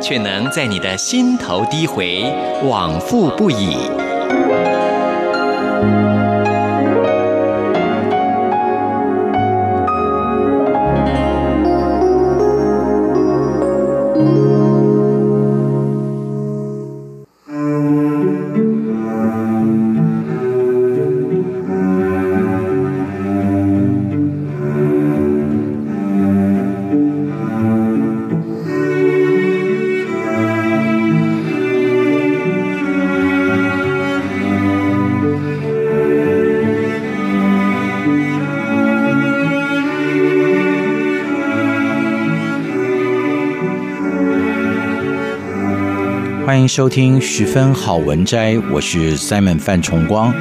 却能在你的心头低回，往复不已。欢迎收听十分好文摘，我是 Simon 范崇光。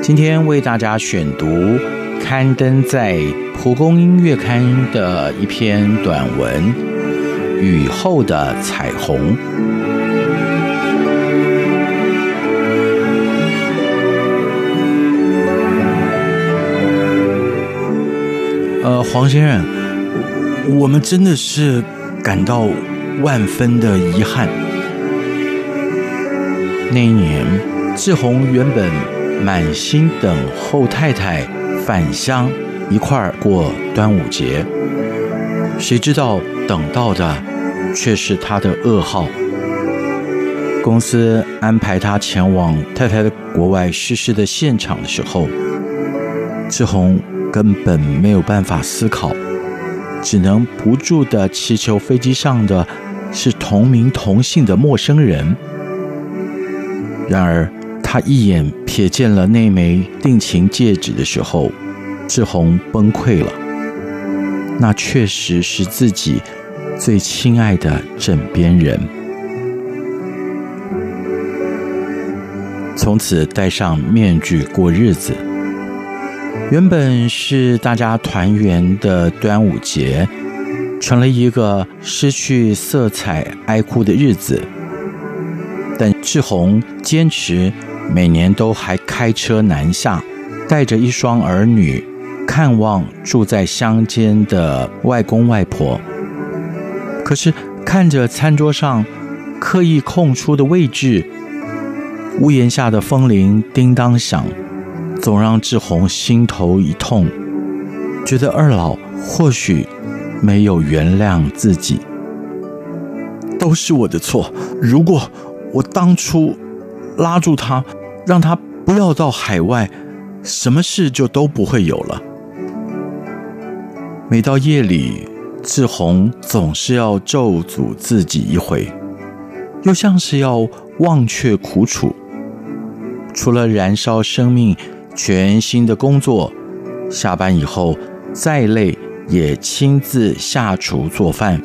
今天为大家选读刊登在蒲公英月刊的一篇短文《雨后的彩虹》。呃，黄先生，我们真的是感到万分的遗憾。那一年，志宏原本满心等后太太返乡一块儿过端午节，谁知道等到的却是他的噩耗。公司安排他前往太太的国外逝世的现场的时候，志宏根本没有办法思考，只能不住的祈求飞机上的是同名同姓的陌生人。然而，他一眼瞥见了那枚定情戒指的时候，志宏崩溃了。那确实是自己最亲爱的枕边人。从此戴上面具过日子。原本是大家团圆的端午节，成了一个失去色彩、哀哭的日子。但志宏坚持每年都还开车南下，带着一双儿女看望住在乡间的外公外婆。可是看着餐桌上刻意空出的位置，屋檐下的风铃叮当响，总让志宏心头一痛，觉得二老或许没有原谅自己，都是我的错。如果我当初拉住他，让他不要到海外，什么事就都不会有了。每到夜里，志宏总是要咒诅自己一回，又像是要忘却苦楚。除了燃烧生命，全新的工作，下班以后再累也亲自下厨做饭，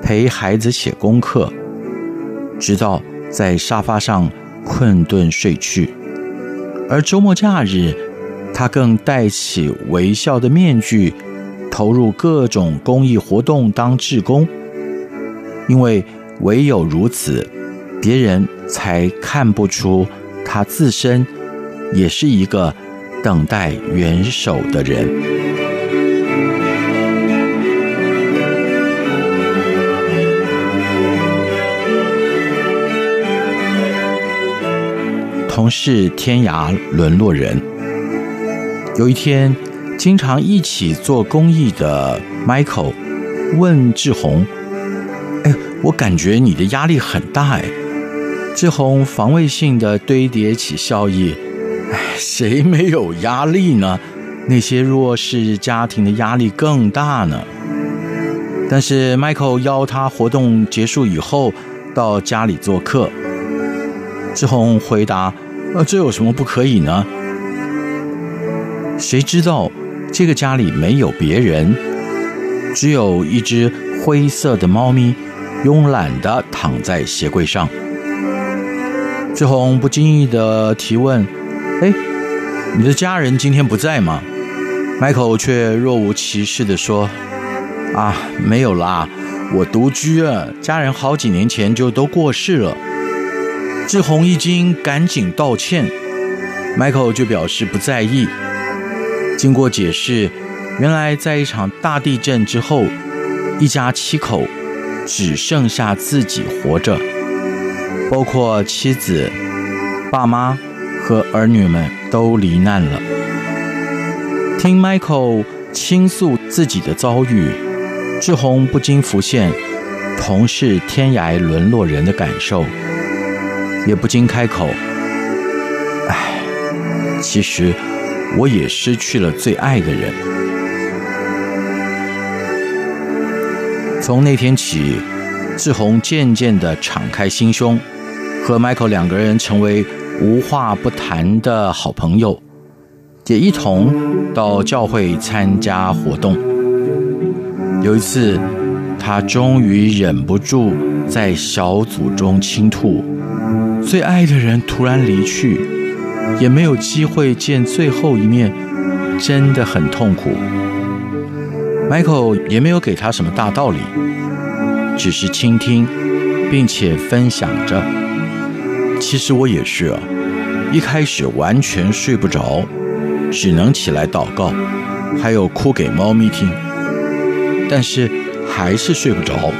陪孩子写功课，直到。在沙发上困顿睡去，而周末假日，他更戴起微笑的面具，投入各种公益活动当志工。因为唯有如此，别人才看不出他自身也是一个等待援手的人。同是天涯沦落人。有一天，经常一起做公益的 Michael 问志宏：“哎，我感觉你的压力很大哎。”志宏防卫性的堆叠起笑意：“哎，谁没有压力呢？那些弱势家庭的压力更大呢。”但是 Michael 邀他活动结束以后到家里做客，志宏回答。那，这有什么不可以呢？谁知道这个家里没有别人，只有一只灰色的猫咪慵懒的躺在鞋柜上。志宏不经意的提问：“哎，你的家人今天不在吗？”Michael 却若无其事的说：“啊，没有啦，我独居啊，家人好几年前就都过世了。”志宏一惊，赶紧道歉。Michael 就表示不在意。经过解释，原来在一场大地震之后，一家七口只剩下自己活着，包括妻子、爸妈和儿女们都罹难了。听 Michael 倾诉自己的遭遇，志宏不禁浮现同是天涯沦落人的感受。也不禁开口：“唉，其实我也失去了最爱的人。”从那天起，志宏渐渐的敞开心胸，和 Michael 两个人成为无话不谈的好朋友，也一同到教会参加活动。有一次，他终于忍不住在小组中倾吐。最爱的人突然离去，也没有机会见最后一面，真的很痛苦。Michael 也没有给他什么大道理，只是倾听，并且分享着。其实我也是啊，一开始完全睡不着，只能起来祷告，还有哭给猫咪听，但是还是睡不着，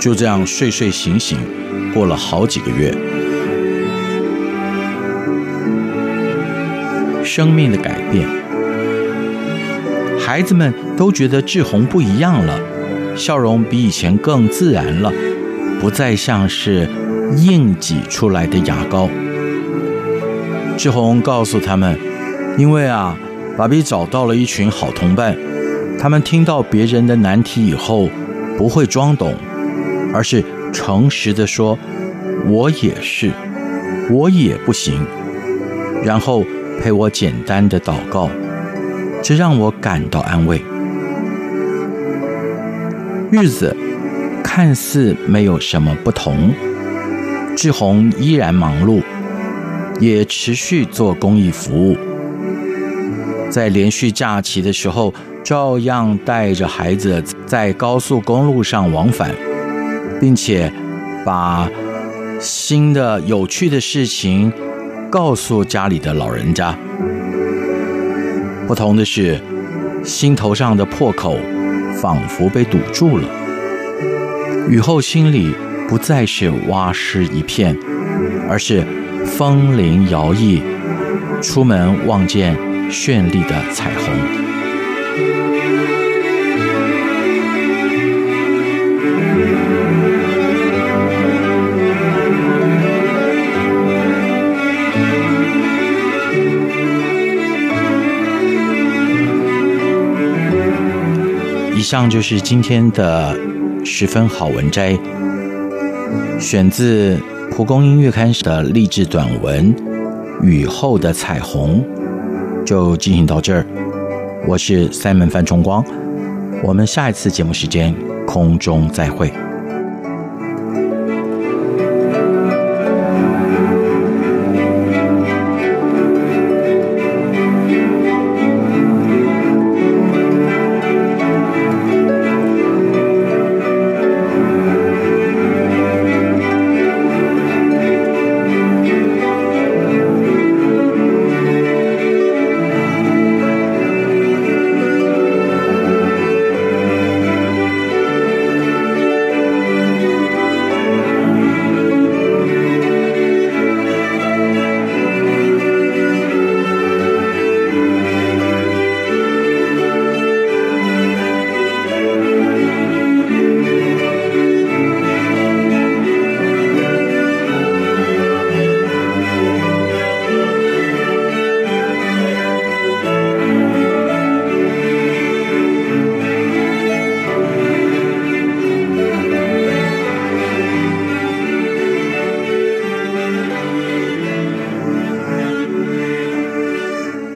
就这样睡睡醒醒。过了好几个月，生命的改变，孩子们都觉得志宏不一样了，笑容比以前更自然了，不再像是硬挤出来的牙膏。志宏告诉他们，因为啊，爸比找到了一群好同伴，他们听到别人的难题以后，不会装懂，而是。诚实的说，我也是，我也不行。然后陪我简单的祷告，这让我感到安慰。日子看似没有什么不同，志宏依然忙碌，也持续做公益服务。在连续假期的时候，照样带着孩子在高速公路上往返。并且把新的有趣的事情告诉家里的老人家。不同的是，心头上的破口仿佛被堵住了。雨后心里不再是蛙湿一片，而是风铃摇曳，出门望见绚丽的彩虹。以上就是今天的十分好文摘，选自蒲公英月刊的励志短文《雨后的彩虹》，就进行到这儿。我是 Simon 范崇光，我们下一次节目时间空中再会。